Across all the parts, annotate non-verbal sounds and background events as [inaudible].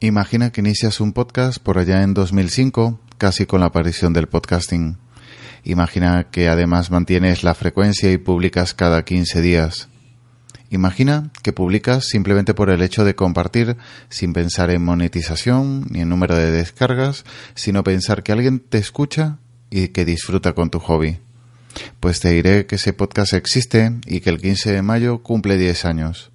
Imagina que inicias un podcast por allá en 2005, casi con la aparición del podcasting. Imagina que además mantienes la frecuencia y publicas cada 15 días. Imagina que publicas simplemente por el hecho de compartir sin pensar en monetización ni en número de descargas, sino pensar que alguien te escucha y que disfruta con tu hobby. Pues te diré que ese podcast existe y que el 15 de mayo cumple 10 años.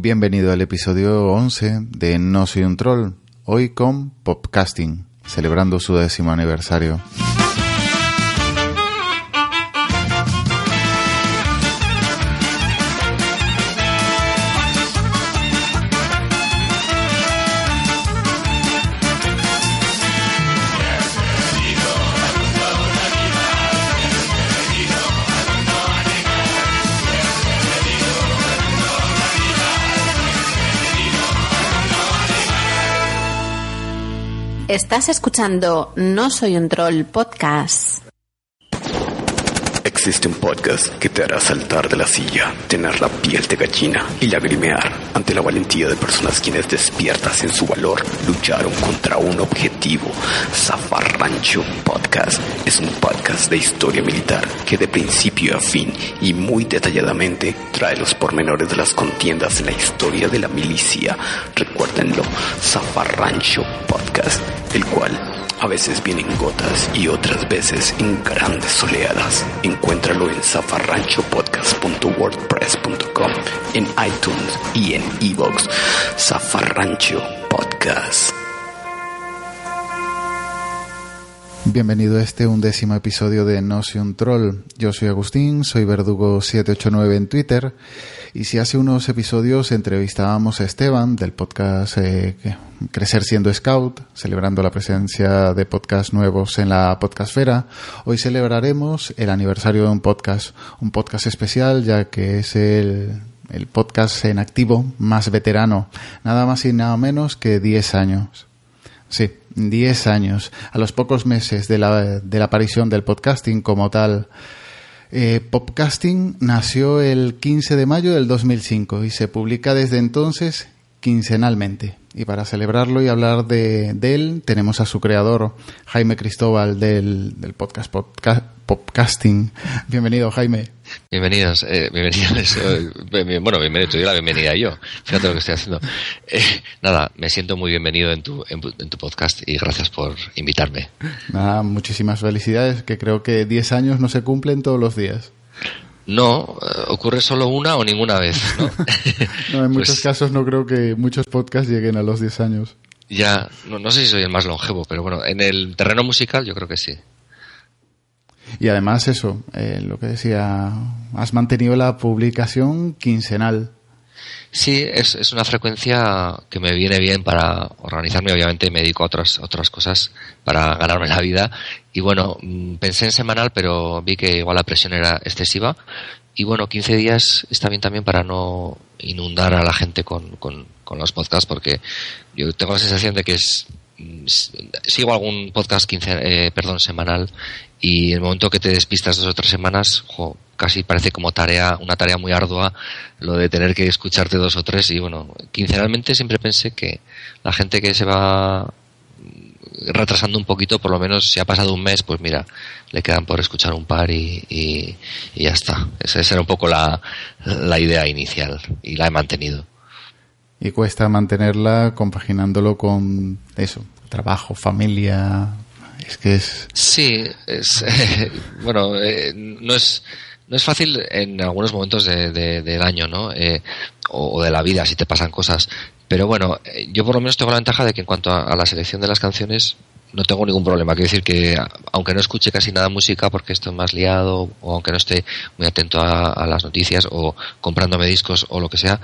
Bienvenido al episodio 11 de No soy un troll, hoy con Popcasting, celebrando su décimo aniversario. Estás escuchando No Soy un Troll Podcast. Existe un podcast que te hará saltar de la silla, tener la piel de gallina y lagrimear ante la valentía de personas quienes despiertas en su valor lucharon contra un objetivo. Zafarrancho Podcast es un podcast de historia militar que de principio a fin y muy detalladamente trae los pormenores de las contiendas en la historia de la milicia. Recuérdenlo, Zafarrancho Podcast, el cual a veces viene en gotas y otras veces en grandes oleadas. Encuéntralo en zafarranchopodcast.wordpress.com, en iTunes y en iVoox. Zafarrancho Podcast. Bienvenido a este undécimo episodio de No soy un troll. Yo soy Agustín, soy Verdugo789 en Twitter. Y si hace unos episodios entrevistábamos a Esteban del podcast eh, Crecer siendo Scout, celebrando la presencia de podcasts nuevos en la podcastfera, hoy celebraremos el aniversario de un podcast, un podcast especial ya que es el, el podcast en activo más veterano, nada más y nada menos que 10 años. Sí, 10 años. A los pocos meses de la, de la aparición del podcasting como tal, eh, Popcasting nació el 15 de mayo del 2005 y se publica desde entonces quincenalmente. Y para celebrarlo y hablar de, de él, tenemos a su creador, Jaime Cristóbal, del, del podcast Popcasting. Bienvenido, Jaime. Bienvenidos, eh, bienvenidos. Eh, bueno, bienvenido, te doy la bienvenida yo. Fíjate lo que estoy haciendo. Eh, nada, me siento muy bienvenido en tu, en, en, tu podcast y gracias por invitarme. Nada, muchísimas felicidades, que creo que 10 años no se cumplen todos los días. No, ocurre solo una o ninguna vez, ¿no? [laughs] no en [laughs] muchos pues, casos no creo que muchos podcasts lleguen a los 10 años. Ya, no, no sé si soy el más longevo, pero bueno, en el terreno musical yo creo que sí. Y además eso, eh, lo que decía, has mantenido la publicación quincenal. Sí, es, es, una frecuencia que me viene bien para organizarme. Obviamente me dedico a otras, otras cosas para ganarme la vida. Y bueno, mm, pensé en semanal, pero vi que igual la presión era excesiva. Y bueno, 15 días está bien también para no inundar a la gente con, con, los podcasts, porque yo tengo la sensación de que es mm, sigo algún podcast 15, eh, perdón, semanal y el momento que te despistas dos o tres semanas, jo, casi parece como tarea, una tarea muy ardua lo de tener que escucharte dos o tres y bueno, quincenalmente siempre pensé que la gente que se va retrasando un poquito, por lo menos si ha pasado un mes, pues mira, le quedan por escuchar un par y, y, ya está. Esa era un poco la, la idea inicial y la he mantenido. Y cuesta mantenerla compaginándolo con eso, trabajo, familia, Sí, es, [laughs] eh, bueno, eh, no es... No es fácil en algunos momentos de, de, del año, ¿no? Eh, o, de la vida, si te pasan cosas. Pero bueno, yo por lo menos tengo la ventaja de que en cuanto a, la selección de las canciones, no tengo ningún problema. Quiero decir que, aunque no escuche casi nada música porque estoy más liado, o aunque no esté muy atento a, a, las noticias, o comprándome discos o lo que sea,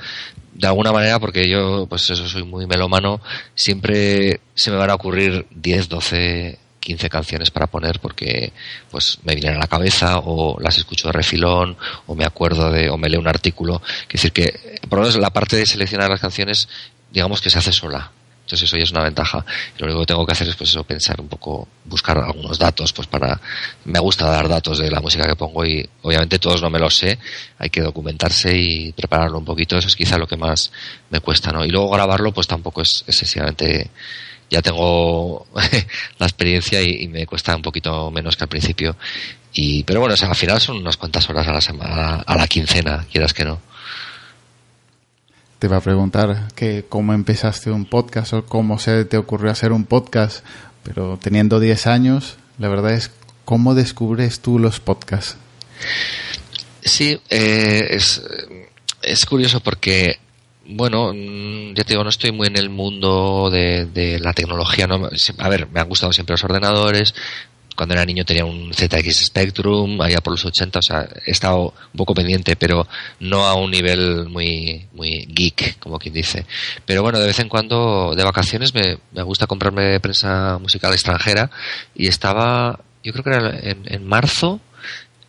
de alguna manera, porque yo, pues eso, soy muy melómano, siempre se me van a ocurrir 10, 12 15 canciones para poner porque pues me vienen a la cabeza o las escucho de refilón o me acuerdo de o me leo un artículo. Es decir que por lo menos la parte de seleccionar las canciones digamos que se hace sola. Entonces eso ya es una ventaja. Lo único que tengo que hacer es pues eso, pensar un poco, buscar algunos datos, pues para, me gusta dar datos de la música que pongo y obviamente todos no me los sé, hay que documentarse y prepararlo un poquito, eso es quizá lo que más me cuesta, ¿no? Y luego grabarlo pues tampoco es excesivamente, ya tengo [laughs] la experiencia y, me cuesta un poquito menos que al principio. Y, pero bueno, al final son unas cuantas horas a la semana, a la quincena, quieras que no te iba a preguntar que cómo empezaste un podcast o cómo se te ocurrió hacer un podcast, pero teniendo 10 años, la verdad es, ¿cómo descubres tú los podcasts? Sí, eh, es, es curioso porque bueno, mm, ya te digo, no estoy muy en el mundo de, de, la tecnología. ¿no? A ver, me han gustado siempre los ordenadores, cuando era niño tenía un ZX Spectrum, allá por los 80, o sea, he estado un poco pendiente, pero no a un nivel muy, muy geek, como quien dice. Pero bueno, de vez en cuando, de vacaciones, me, me gusta comprarme prensa musical extranjera y estaba, yo creo que era en, en marzo,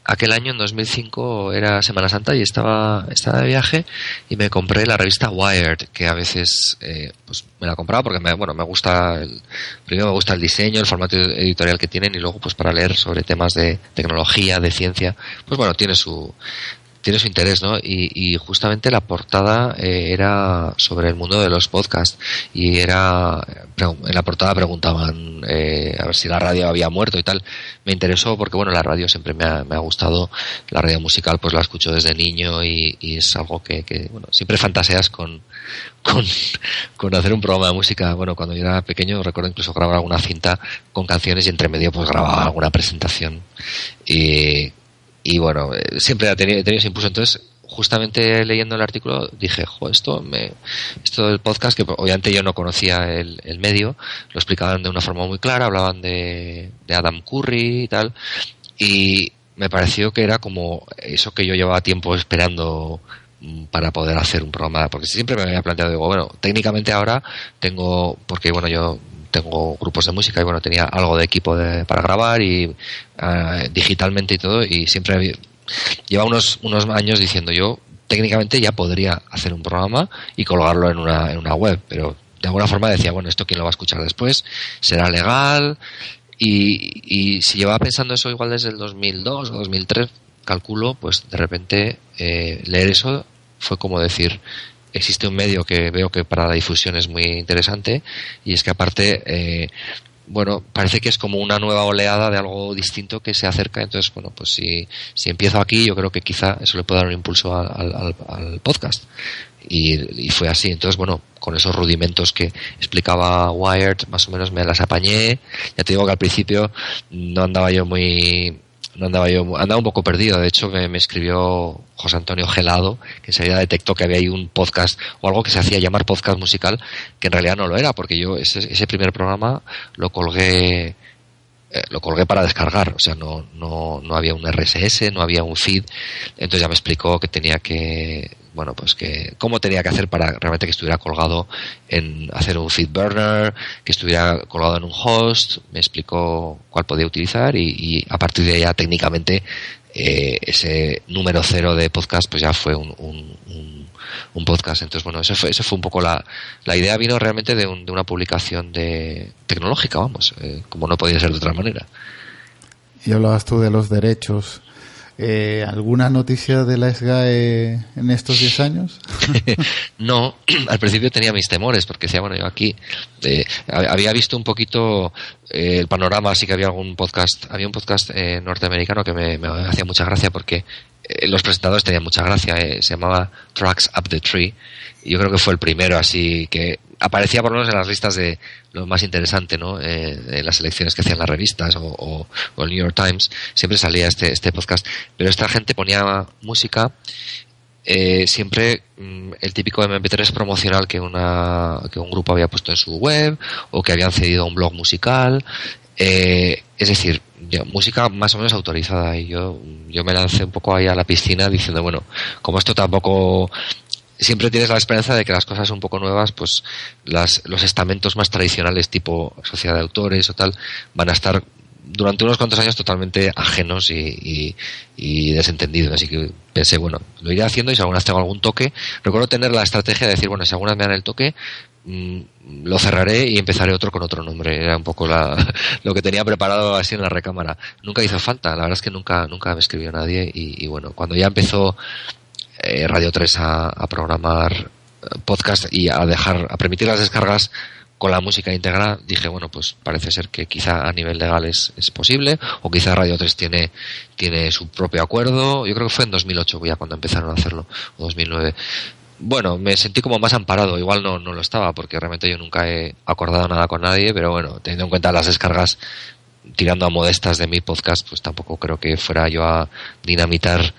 aquel año, en 2005, era Semana Santa y estaba, estaba de viaje y me compré la revista Wired, que a veces eh, pues me la compraba porque me, bueno, me gusta, el, primero me gusta el diseño, el formato editorial que tienen y luego pues para leer sobre temas de tecnología, de ciencia, pues bueno, tiene su, tiene su interés, ¿no? Y, justamente la portada eh, era sobre el mundo de los podcasts y era en la portada preguntaban eh, a ver si la radio había muerto y tal. Me interesó porque bueno, la radio siempre me ha, me ha gustado, la radio musical pues la escucho desde niño y, es algo que, que, bueno, siempre fantaseas con, con, con hacer un programa de música. Bueno, cuando yo era pequeño recuerdo incluso grabar alguna cinta con canciones y entre medio pues grababa alguna presentación y y bueno, eh, siempre ha tenido, ese impulso. Entonces, justamente leyendo el artículo dije, jo, esto, me, esto del podcast, que obviamente yo no conocía el, el, medio, lo explicaban de una forma muy clara, hablaban de, de Adam Curry y tal, y me pareció que era como eso que yo llevaba tiempo esperando mm, para poder hacer un programa, porque siempre me había planteado, digo, bueno, técnicamente ahora tengo, porque bueno, yo tengo grupos de música y bueno, tenía algo de equipo para grabar y eh, digitalmente y todo y siempre lleva unos, unos años diciendo yo técnicamente ya podría hacer un programa y colgarlo en una, en una web, pero de alguna forma decía, bueno, esto quién lo va a escuchar después, será legal y, y si llevaba pensando eso igual desde el 2002 o 2003, calculo, pues de repente eh, leer eso fue como decir, existe un medio que veo que para la difusión es muy interesante y es que aparte eh, bueno, parece que es como una nueva oleada de algo distinto que se acerca. Entonces, bueno, pues si, si empiezo aquí, yo creo que quizá eso le puede dar un impulso al, al, podcast. Y, y, fue así. Entonces, bueno, con esos rudimentos que explicaba Wired, más o menos me las apañé. Ya te digo que al principio no andaba yo muy no andaba yo, andaba un poco perdido. De hecho, me, me, escribió José Antonio Gelado, que enseguida detectó que había ahí un podcast o algo que se hacía llamar podcast musical, que en realidad no lo era, porque yo ese, ese primer programa lo colgué eh, lo colgué para descargar, o sea, no, no, no había un RSS, no había un feed, entonces ya me explicó que tenía que bueno, pues que cómo tenía que hacer para realmente que estuviera colgado en hacer un feed burner, que estuviera colgado en un host, me explicó cuál podía utilizar y, a partir de ya técnicamente eh, ese número cero de podcast pues ya fue un, un, un, podcast. Entonces, bueno, eso fue, eso fue un poco la, la idea vino realmente de, de una publicación de tecnológica, vamos, eh, como no podía ser de otra manera. Y hablabas tú de los derechos eh, ¿Alguna noticia de la SGAE en estos 10 [laughs] años? [laughs] no, [clears throat] al principio tenía mis temores porque decía, bueno, yo aquí eh, había visto un poquito eh, el panorama, así que había algún podcast, había un podcast eh, norteamericano que me, me, hacía mucha gracia porque eh, los presentadores tenían mucha gracia, se llamaba Tracks Up the Tree y yo creo que fue el primero así que aparecía por lo menos en las listas de lo más interesante, ¿no? Eh, en las elecciones que hacían las revistas o, el New York Times, siempre salía este, este podcast. Pero esta gente ponía música, eh, siempre mm, el típico MP3 promocional que, una, que un grupo había puesto en su web o que habían cedido a un blog musical. Eh, es decir, música más o menos autorizada y yo, yo me lancé un poco ahí a la piscina diciendo, bueno, como esto tampoco siempre tienes la esperanza de que las cosas un poco nuevas, pues las, los estamentos más tradicionales tipo sociedad de autores o tal, van a estar durante unos cuantos años totalmente ajenos y, desentendidos. Así que pensé, bueno, lo iré haciendo y si alguna vez tengo algún toque, recuerdo tener la estrategia de decir, bueno, si alguna vez me dan el toque, mm, lo cerraré y empezaré otro con otro nombre. Era un poco [laughs] lo que tenía preparado así en la recámara. Nunca hizo falta, la verdad es que nunca, nunca me escribió nadie y, bueno, cuando ya empezó eh, Radio 3 a, a programar eh, podcast y a dejar, a permitir las descargas con la música íntegra dije, bueno, pues parece ser que quizá a nivel legal es, posible, o quizá Radio 3 tiene, tiene su propio acuerdo. Yo creo que fue en 2008 ya cuando empezaron a hacerlo, o 2009. Bueno, me sentí como más amparado, igual no, no lo estaba, porque realmente yo nunca he acordado nada con nadie, pero bueno, teniendo en cuenta las descargas tirando a modestas de mi podcast, pues tampoco creo que fuera yo a dinamitar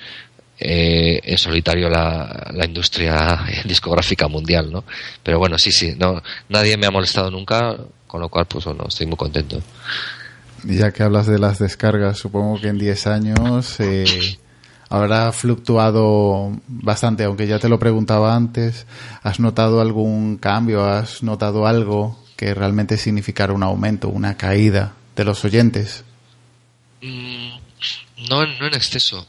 eh, en solitario la, la, industria [laughs] discográfica mundial, ¿no? Pero bueno, sí, sí, no, nadie me ha molestado nunca, con lo cual, pues bueno, estoy muy contento. Ya que hablas de las descargas, supongo que en 10 años eh, habrá fluctuado bastante, aunque ya te lo preguntaba antes, ¿has notado algún cambio? ¿Has notado algo que realmente significara un aumento, una caída de los oyentes? Mm, no, no en exceso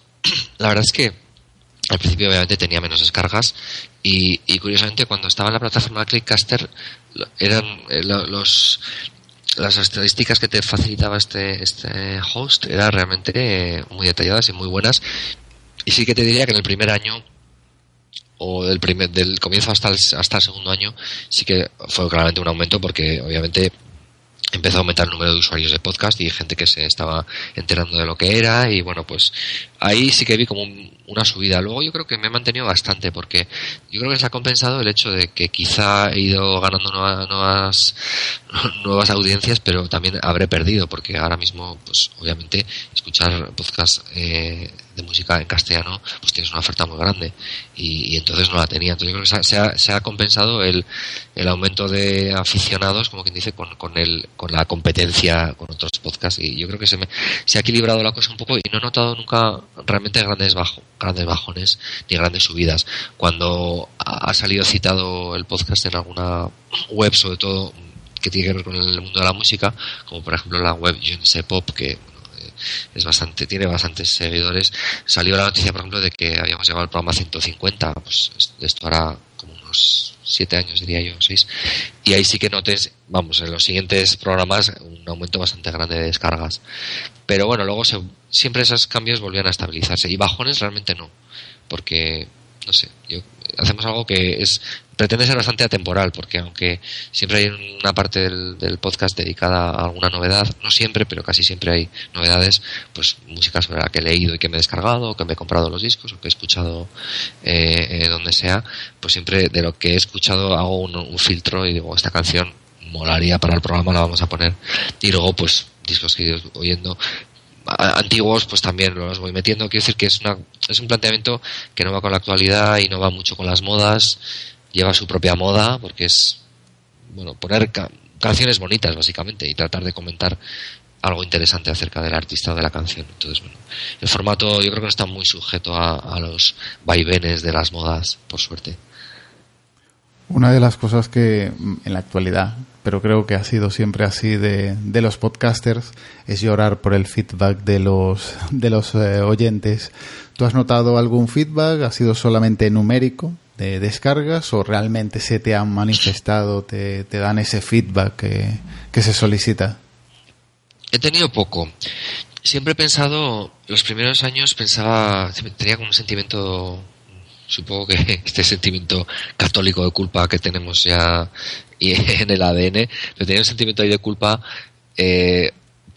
la verdad es que al principio obviamente tenía menos descargas y, curiosamente cuando estaba en la plataforma Clickcaster eran eh, los las estadísticas que te facilitaba este, este host eran realmente eh, muy detalladas y muy buenas. Y sí que te diría que en el primer año o del primer del comienzo hasta el, hasta el segundo año sí que fue claramente un aumento porque obviamente empezó a aumentar el número de usuarios de podcast y gente que se estaba enterando de lo que era y bueno pues ahí sí que vi como una subida. Luego yo creo que me he mantenido bastante porque yo creo que se ha compensado el hecho de que quizá he ido ganando nuevas [laughs] nuevas audiencias pero también habré perdido porque ahora mismo pues obviamente escuchar podcast eh, de música en castellano pues tienes una oferta muy grande. Y, entonces no la tenía. Entonces yo creo que se ha, se ha, compensado el, el aumento de aficionados como quien dice con, con el con la competencia con otros podcasts. Y yo creo que se me se ha equilibrado la cosa un poco y no he notado nunca realmente grandes bajo, grandes bajones ni grandes subidas. Cuando ha salido citado el podcast en alguna web sobre todo que tiene que ver con el mundo de la música como por ejemplo la web Je Pop que es bastante, tiene bastantes seguidores. Salió la noticia, por ejemplo, de que habíamos llegado al programa 150, pues esto hará como unos siete años, diría yo, seis. Y ahí sí que notes, vamos, en los siguientes programas un aumento bastante grande de descargas. Pero bueno, luego siempre esos cambios volvían a estabilizarse. Y bajones realmente no, porque, no sé, yo, hacemos algo que es pretende ser bastante atemporal, porque aunque siempre hay una parte del, podcast dedicada a alguna novedad, no siempre, pero casi siempre hay novedades, pues música que he leído y que me he descargado, o que me he comprado los discos, o que he escuchado eh, eh, donde sea, pues siempre de lo que he escuchado hago un, filtro y digo, esta canción molaría para el programa, la vamos a poner, y luego pues discos que he ido oyendo antiguos pues también los voy metiendo quiero decir que es una es un planteamiento que no va con la actualidad y no va mucho con las modas lleva su propia moda porque es, bueno, poner canciones bonitas básicamente y tratar de comentar algo interesante acerca del artista o de la canción. Entonces, bueno, el formato yo creo que no está muy sujeto a, los vaivenes de las modas, por suerte. Una de las cosas que en la actualidad, pero creo que ha sido siempre así de, de los podcasters, es llorar por el feedback de los, de los eh, oyentes. ¿Tú has notado algún feedback? ¿Ha sido solamente numérico? de descargas o realmente se te han manifestado, te, te dan ese feedback que, que, se solicita? He tenido poco. Siempre he pensado, los primeros años pensaba, tenía como un sentimiento, supongo [laughs] que este sentimiento católico de culpa que tenemos ya [laughs] en el ADN, pero tenía un sentimiento ahí de culpa eh,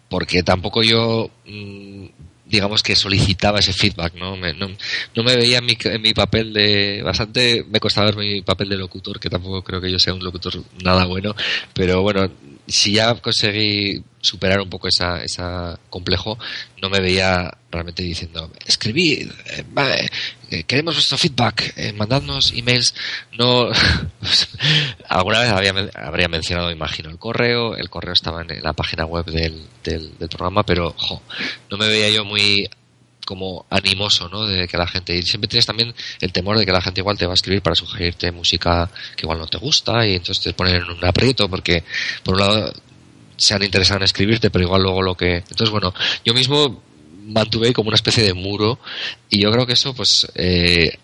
porque tampoco yo mm, digamos que solicitaba ese feedback, ¿no? Me, no, no, me veía en mi, en mi, papel de... Bastante me costaba ver mi papel de locutor, que tampoco creo que yo sea un locutor nada bueno, pero bueno, si ya conseguí superar un poco esa, esa complejo, no me veía realmente diciendo, escribid, eh, eh, queremos vuestro feedback, eh, mandadnos emails. No, [laughs] alguna vez había, habría mencionado, imagino, el correo, el correo estaba en la página web del, del, programa, pero no me veía yo muy como animoso, ¿no? De que la gente y siempre tienes también el temor de que la gente igual te va a escribir para sugerirte música que igual no te gusta y entonces te ponen en un aprieto porque por un lado se han interesado en escribirte, pero igual luego lo que... Entonces, bueno, yo mismo mantuve como una especie de muro y yo creo que eso pues eh,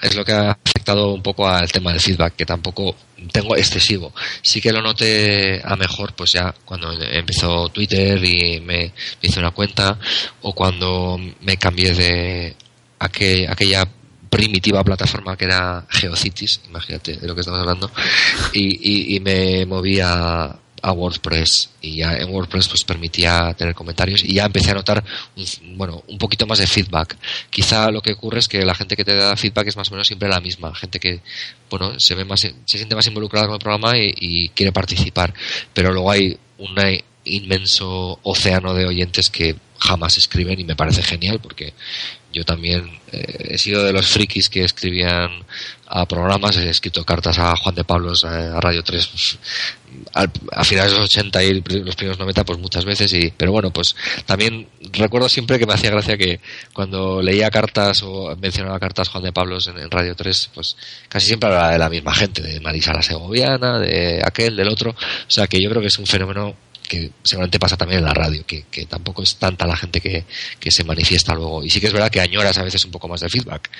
es lo que ha afectado un poco al tema del feedback, que tampoco tengo excesivo. Sí que lo noté a mejor, pues ya cuando empezó Twitter y me, hice una cuenta, o cuando me cambié de aquella primitiva plataforma que era Geocities, imagínate de lo que estamos hablando, y, y me moví a, a WordPress y ya en WordPress pues permitía tener comentarios y ya empecé a notar un, bueno un poquito más de feedback. Quizá lo que ocurre es que la gente que te da feedback es más o menos siempre la misma gente que bueno se ve más se siente más involucrada con el programa y, quiere participar. Pero luego hay un inmenso océano de oyentes que jamás escriben y me parece genial porque yo también eh, he sido de los frikis que escribían a programas, he escrito cartas a Juan de Pablos, a Radio 3, pues, a finales de los 80 y los primeros 90, pues muchas veces. Y, pero bueno, pues también recuerdo siempre que me hacía gracia que cuando leía cartas o mencionaba cartas Juan de Pablos en, Radio 3, pues casi siempre hablaba de la misma gente, de Marisa la Segoviana, de aquel, del otro. O sea que yo creo que es un fenómeno que seguramente pasa también en la radio, que, tampoco es tanta la gente que, se manifiesta luego. Y sí que es verdad que añoras a veces un poco más de feedback.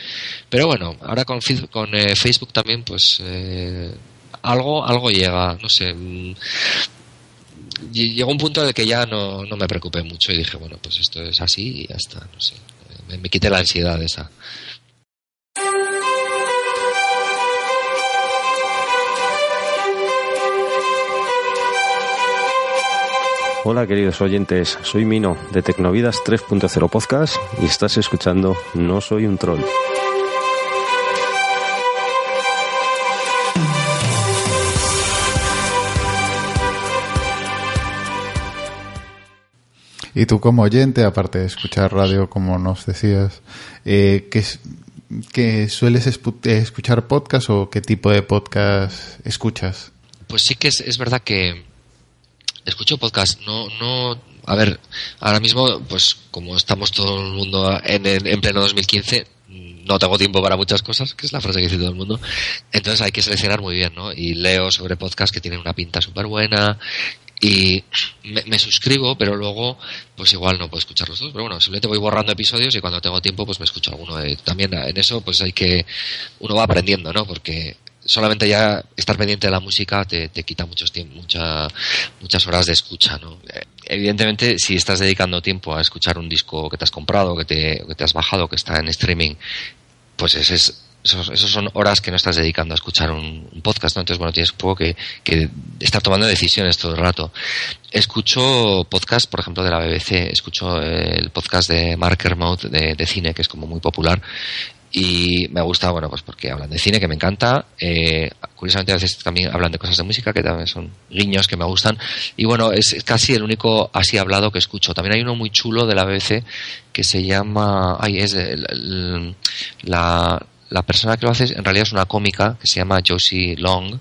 Pero bueno, ahora con, con eh, Facebook también, pues eh, algo, algo llega, no sé. Mm, llegó un punto de que ya no, no me preocupé mucho y dije, bueno, pues esto es así y ya está, no sé. Me, me quité la ansiedad esa. Hola queridos oyentes, soy Mino de Tecnovidas 3.0 Podcast y estás escuchando No Soy un Troll. Y tú como oyente, aparte de escuchar radio, como nos decías, eh, ¿qué, sueles escuchar podcast o qué tipo de podcast escuchas? Pues sí que es verdad que escucho podcast, no, no, a ver, ahora mismo, pues como estamos todo el mundo en, en, pleno 2015, no tengo tiempo para muchas cosas, que es la frase que dice todo el mundo. Entonces hay que seleccionar muy bien, ¿no? Y leo sobre podcasts que tienen una pinta súper buena y me, suscribo, pero luego, pues igual no puedo escucharlos todos. Pero bueno, simplemente voy borrando episodios y cuando tengo tiempo, pues me escucho alguno. también en eso, pues hay que, uno va aprendiendo, ¿no? Porque solamente ya estar pendiente de la música te, te quita muchos mucha, muchas horas de escucha, ¿no? Eh, evidentemente, si estás dedicando tiempo a escuchar un disco que te has comprado, que te, que te has bajado, que está en streaming, pues ese es, esos, son horas que no estás dedicando a escuchar un, podcast, ¿no? Entonces, bueno, tienes poco que, que, estar tomando decisiones todo el rato. Escucho podcast, por ejemplo, de la BBC, escucho el podcast de Marker Mode de, de cine, que es como muy popular, y me gusta, bueno, pues porque hablan de cine, que me encanta. Eh, curiosamente, a veces también hablan de cosas de música, que también son guiños que me gustan. Y bueno, es casi el único así hablado que escucho. También hay uno muy chulo de la BBC que se llama. Ay, es la, la persona que lo hace en realidad es una cómica que se llama Josie Long.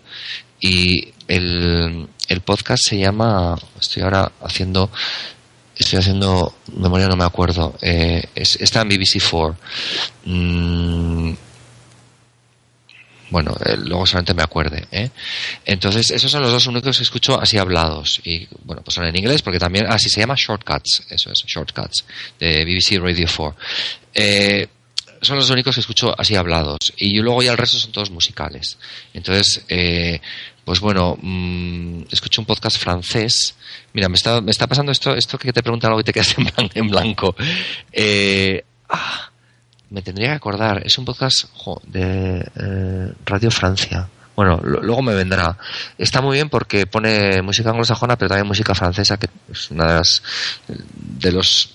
Y el, el podcast se llama. Estoy ahora haciendo estoy haciendo memoria, no me acuerdo. Eh, está en BBC4. Mm, bueno, eh, luego solamente me acuerde. ¿eh? Entonces, esos son los dos únicos que escucho así hablados. Y bueno, pues son en inglés porque también, así se llama Shortcuts, eso es, Shortcuts, de BBC Radio 4. Eh, son los únicos que escucho así hablados. Y luego ya el resto son todos musicales. Entonces, pues bueno, mmm, escucho un podcast francés. Mira, me está, me está pasando esto, esto que te preguntan algo y te quedas [laughs] en, blanco. Eh, ah, me tendría que acordar. Es un podcast de eh, Radio Francia. Bueno, luego me vendrá. Está muy bien porque pone música anglosajona, pero también música francesa, que es una de las de los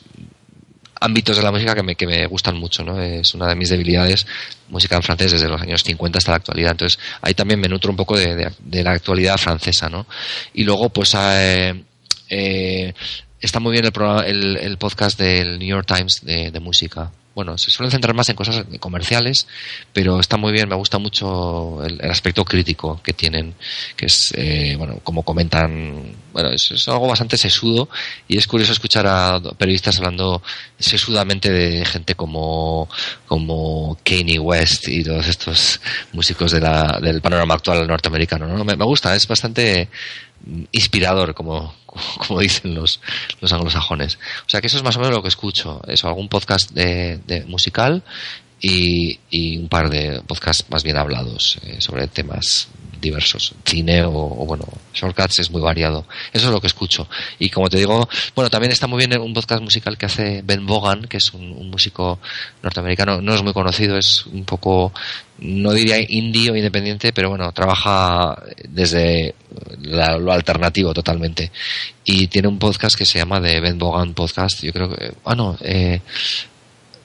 ámbitos de la música que me, que me gustan mucho, ¿no? Es una de mis debilidades, música en francés desde los años 50 hasta la actualidad. Entonces, ahí también me nutro un poco de, de, la actualidad francesa, ¿no? Y luego, pues, eh, eh, está muy bien el, el, el, podcast del New York Times de música bueno, se suelen centrar más en cosas comerciales, pero está muy bien, me gusta mucho el, aspecto crítico que tienen, que es, eh, bueno, como comentan, bueno, es, algo bastante sesudo y es curioso escuchar a periodistas hablando sesudamente de gente como, como Kanye West y todos estos músicos de la, del panorama actual norteamericano, ¿no? Me, me gusta, es bastante, inspirador, como, como dicen los, los anglosajones. O sea que eso es más o menos lo que escucho. Eso, algún podcast de, de musical y, y, un par de podcasts más bien hablados eh, sobre temas diversos. Cine o, o, bueno, Shortcuts es muy variado. Eso es lo que escucho. Y como te digo, bueno, también está muy bien un podcast musical que hace Ben Bogan, que es un, músico norteamericano. No es muy conocido, es un poco, no diría indie o independiente, pero bueno, trabaja desde lo alternativo totalmente. Y tiene un podcast que se llama The Ben Bogan Podcast. Yo creo que, ah, no, eh,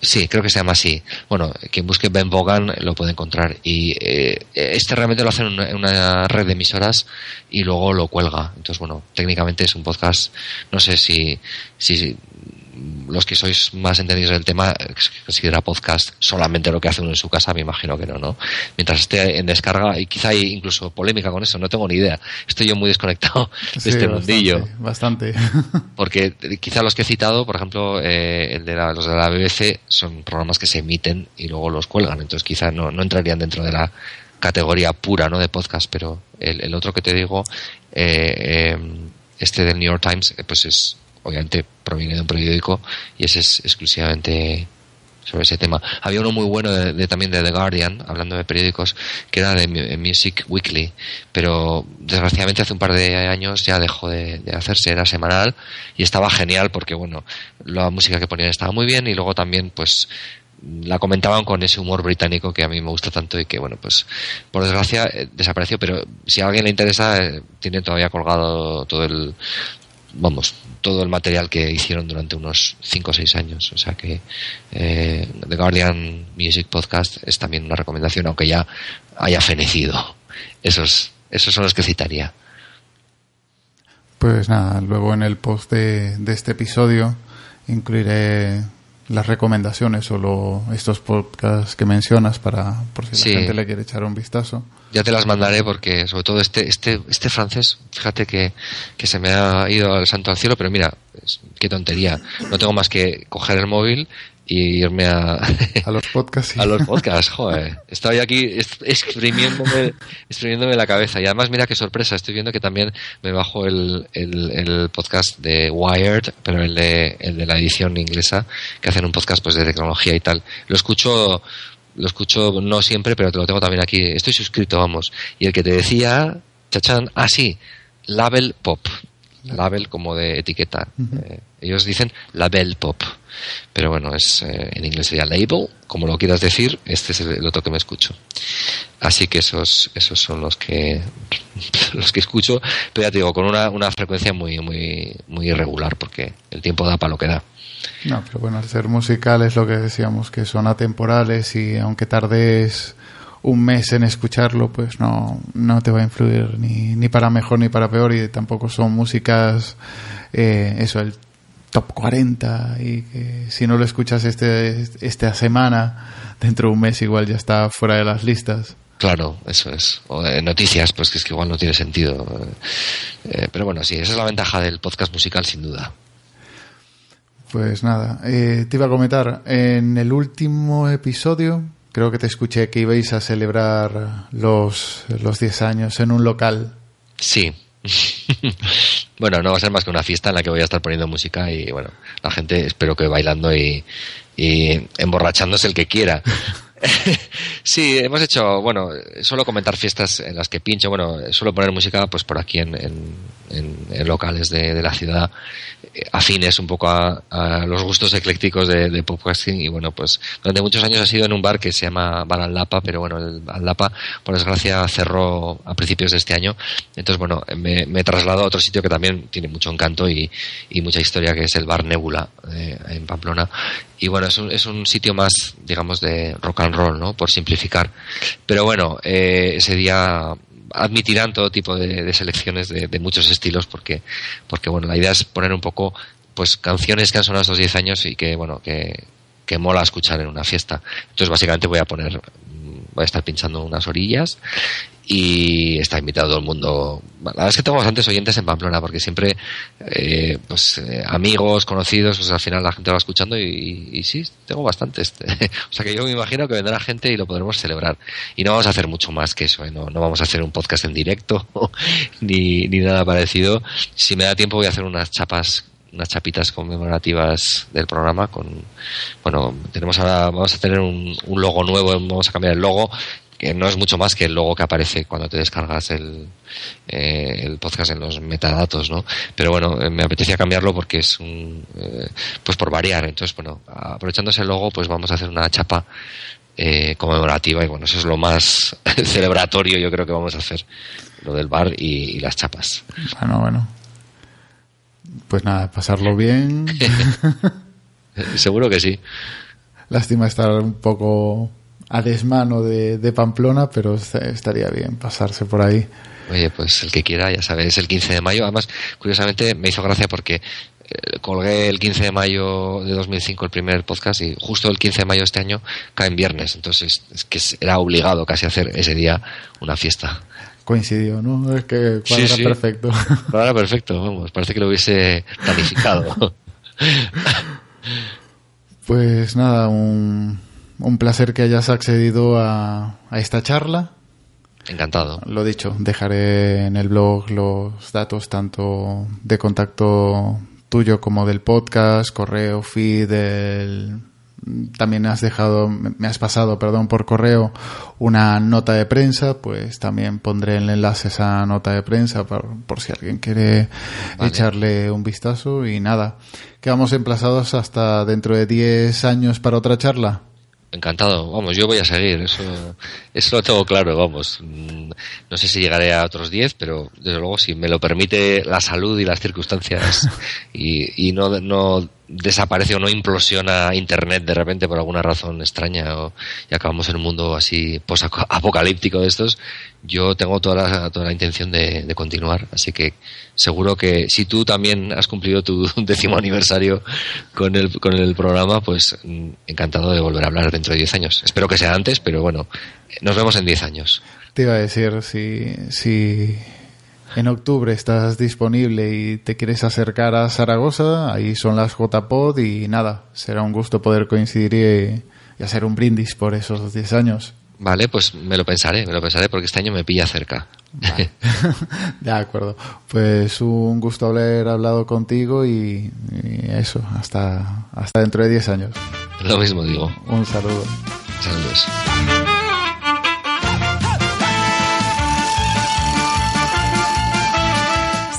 Sí, creo que se llama así. Bueno, quien busque Ben Bogan lo puede encontrar. Y eh, este realmente lo hace en una, en una, red de emisoras y luego lo cuelga. Entonces, bueno, técnicamente es un podcast. No sé si, si los que sois más entendidos del tema considera podcast solamente lo que hace uno en su casa, me imagino que no, ¿no? Mientras esté en descarga, y quizá hay incluso polémica con eso, no tengo ni idea. Estoy yo muy desconectado de Sí, este mundillo. Bastante. [laughs] Porque quizá los que he citado, por ejemplo, eh, el de la- los de la BBC, son programas que se emiten y luego los cuelgan. Entonces quizá no, no entrarían dentro de la categoría pura ¿no? de podcast, pero el, el otro que te digo, eh, eh, este del New York Times, eh, pues es obviamente proviene de un periódico y ese es exclusivamente sobre ese tema. Había uno muy bueno de, de- también de The Guardian, hablando de periódicos, que era de Mu- Music Weekly, pero desgraciadamente hace un par de años ya dejó de, de hacerse, era semanal y estaba genial porque, bueno, la música que ponían estaba muy bien y luego también, pues, la comentaban con ese humor británico que a mí me gusta tanto y que, bueno, pues, por desgracia eh, desapareció, pero si a alguien le interesa, eh, tiene todavía colgado todo el, vamos, todo el material que hicieron durante unos 5 o 6 años. O sea que eh, The Guardian Music Podcast es también una recomendación, aunque ya haya fenecido. Esos, esos son los que citaría. Pues nada, luego en el post de, de este episodio incluiré las recomendaciones o lo- estos podcasts que mencionas para por si Sí. la gente le quiere echar un vistazo. Ya te las mandaré porque, sobre todo, este, este, este francés, fíjate que, que se me ha ido al santo al cielo, pero mira, qué tontería. No tengo más que coger el móvil y irme a, [laughs] A los podcasts. sí. a los podcasts, joder. Estoy aquí exprimiéndome, exprimiéndome la cabeza. Y además, mira qué sorpresa, estoy viendo que también me bajo el, el, el podcast de Wired, pero el de, el de la edición inglesa, que hacen un podcast pues de tecnología y tal. Lo escucho, lo escucho no siempre, pero te lo tengo también aquí. Estoy suscrito, vamos. Y el que te decía, chachán, ah, sí, Label Pop. Label como de etiqueta. Eh, ellos dicen Label Pop. Pero bueno, es eh, en inglés sería label, como lo quieras decir, este es el, el otro que me escucho. Así que esos, esos son los que [laughs] los que escucho, pero ya te digo, con una, una frecuencia muy, muy, muy irregular, porque el tiempo da para lo que da. No, pero bueno, al ser musical es lo que decíamos, que son atemporales y aunque tardes un mes en escucharlo, pues no, no te va a influir ni, ni para mejor ni para peor y tampoco son músicas, eh, eso, el top 40 y que si no lo escuchas este, esta semana, dentro de un mes igual ya está fuera de las listas. Claro, eso es. O de noticias, pues que es que igual no tiene sentido. Eh, pero bueno, sí, esa es la ventaja del podcast musical, sin duda. Pues nada, eh, te iba a comentar, en el último episodio creo que te escuché que ibais a celebrar los, los 10 años en un local. Sí. [laughs] bueno, no va a ser más que una fiesta en la que voy a estar poniendo música y bueno, la gente espero que bailando y, emborrachándose el que quiera. [laughs] sí, hemos hecho, bueno, suelo comentar fiestas en las que pincho, bueno, suelo poner música pues por aquí en, en, en, locales de, la ciudad eh, afines un poco a, los gustos eclécticos de, de, podcasting y bueno, pues durante muchos años ha sido en un bar que se llama Bar Al-Lapa, pero bueno, el Al-Lapa por desgracia cerró a principios de este año, entonces bueno, me, me he trasladado a otro sitio que también tiene mucho encanto y, y mucha historia que es el Bar Nebula eh, en Pamplona y bueno, es un, es un sitio más, digamos, de rock and roll, ¿no? Por simplificar. Pero bueno, eh, ese día admitirán todo tipo de, selecciones de, de, muchos estilos porque, porque bueno, la idea es poner un poco, pues, canciones que han sonado estos 10 años y que, bueno, que, que mola escuchar en una fiesta. Entonces, básicamente voy a poner, voy a estar pinchando unas orillas y está invitado todo el mundo. La verdad es que tengo bastantes oyentes en Pamplona porque siempre, eh, pues, eh, amigos, conocidos, pues al final la gente va escuchando y, sí, tengo bastantes. [laughs] o sea que yo me imagino que vendrá gente y lo podremos celebrar. Y no vamos a hacer mucho más que eso, ¿eh? no, no vamos a hacer un podcast en directo [laughs] ni, ni nada parecido. Si me da tiempo voy a hacer unas chapas unas chapitas conmemorativas del programa con bueno tenemos ahora vamos a tener un, un logo nuevo vamos a cambiar el logo que no es mucho más que el logo que aparece cuando te descargas el, eh, el podcast en los metadatos, ¿no? Pero bueno, eh, me apetecía cambiarlo porque es un, eh, pues por variar. Entonces, bueno, aprovechando ese logo, pues vamos a hacer una chapa conmemorativa y bueno, eso es lo más [laughs] celebratorio yo creo que vamos a hacer, lo del bar y, y las chapas. Bueno, bueno. Pues nada, pasarlo [laughs] bien. Seguro que sí. Lástima estar un poco a desmano de, de Pamplona, pero estaría bien pasarse por ahí. Oye, pues el que quiera, ya sabes, es el 15 de mayo. Además, curiosamente me hizo gracia porque eh, colgué el 15 de mayo de 2005 el primer podcast y justo el 15 de mayo de este año cae en viernes. Entonces, es que era obligado casi hacer ese día una fiesta. Coincidió, ¿no? Es que cuadra perfecto. [laughs] Cuadra perfecto, vamos. Parece que lo hubiese planificado. [laughs] pues nada, un un placer que hayas accedido a, esta charla. Encantado. Lo dicho, dejaré en el blog los datos tanto de contacto tuyo como del podcast, correo, feed, también has dejado, me has pasado, perdón, por correo una nota de prensa, pues también pondré el enlace a esa nota de prensa por, por si alguien quiere echarle un vistazo y nada. Quedamos emplazados hasta dentro de 10 años para otra charla. Encantado, vamos, yo voy a seguir, eso, eso lo tengo claro, vamos. Mm, no sé si llegaré a otros 10, pero desde luego si me lo permite la salud y las circunstancias [laughs] y, y no, no desaparece o no implosiona Internet de repente por alguna razón extraña o, y acabamos en un mundo así post-apocalíptico de estos, yo tengo toda la, toda la intención de, continuar. Así que seguro que si tú también has cumplido tu [laughs] décimo aniversario con el, con el programa, pues mm, encantado de volver a hablar dentro de 10 años. Espero que sea antes, pero bueno, nos vemos en 10 años. Te iba a decir, si, si en octubre estás disponible y te quieres acercar a Zaragoza, ahí son las JPod y nada, será un gusto poder coincidir y, hacer un brindis por esos 10 años. Vale, pues me lo pensaré, me lo pensaré porque este año me pilla cerca. [laughs] [laughs] de acuerdo. Pues un gusto haber hablado contigo y, y, eso, hasta, hasta dentro de 10 años. Lo mismo digo. Un saludo. Saludos.